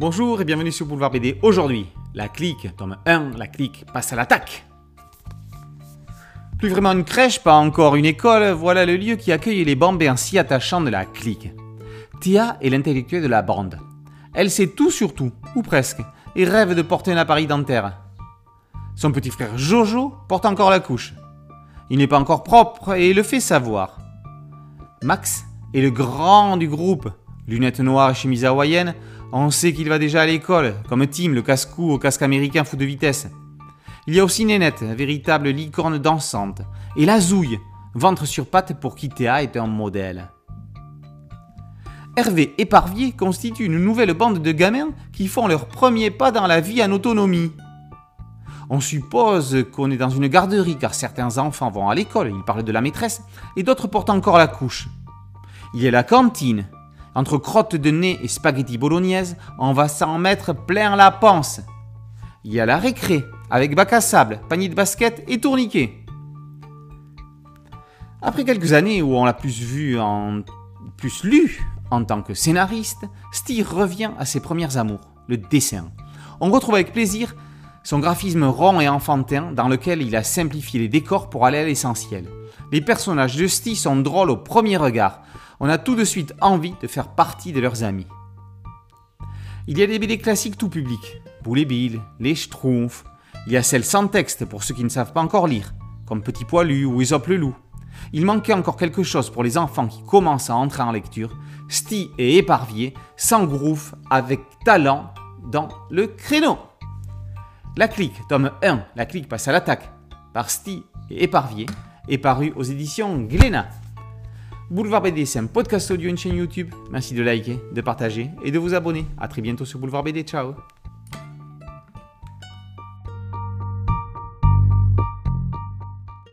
Bonjour et bienvenue sur Boulevard BD. Aujourd'hui, la clique, tome 1, la clique passe à l'attaque. Plus vraiment une crèche, pas encore une école, voilà le lieu qui accueille les bambins si attachants de la clique. Théa est l'intellectuelle de la bande. Elle sait tout sur tout, ou presque, et rêve de porter un appareil dentaire. Son petit frère Jojo porte encore la couche. Il n'est pas encore propre et le fait savoir. Max est le grand du groupe. Lunettes noires et chemise hawaïenne, on sait qu'il va déjà à l'école, comme Tim, le casse-cou au casque américain fou de vitesse. Il y a aussi Nénette, véritable licorne dansante, et la Zouille, ventre sur pattes pour qui Théa est un modèle. Hervé et Parvier constituent une nouvelle bande de gamins qui font leur premier pas dans la vie en autonomie. On suppose qu'on est dans une garderie car certains enfants vont à l'école, ils parlent de la maîtresse, et d'autres portent encore la couche. Il y a la cantine. Entre crottes de nez et spaghetti bolognaise, on va s'en mettre plein la panse. Il y a la récré, avec bac à sable, panier de basket et tourniquet. Après quelques années où on l'a plus vu en plus lu en tant que scénariste, Steve revient à ses premières amours, le dessin. On retrouve avec plaisir son graphisme rond et enfantin dans lequel il a simplifié les décors pour aller à l'essentiel. Les personnages de Steve sont drôles au premier regard. On a tout de suite envie de faire partie de leurs amis. Il y a des BD classiques tout public, Boule et Bill, Les Schtroumpfs. Il y a celles sans texte pour ceux qui ne savent pas encore lire, comme Petit Poilu ou Aesop le Loup. Il manquait encore quelque chose pour les enfants qui commencent à entrer en lecture. Sti et Éparvier s'engouffrent avec talent dans le créneau. La clique, tome 1, La clique passe à l'attaque, par Sti et Éparvier, est paru aux éditions Glénat. Boulevard BD, c'est un podcast audio, une chaîne YouTube. Merci de liker, de partager et de vous abonner. A très bientôt sur Boulevard BD. Ciao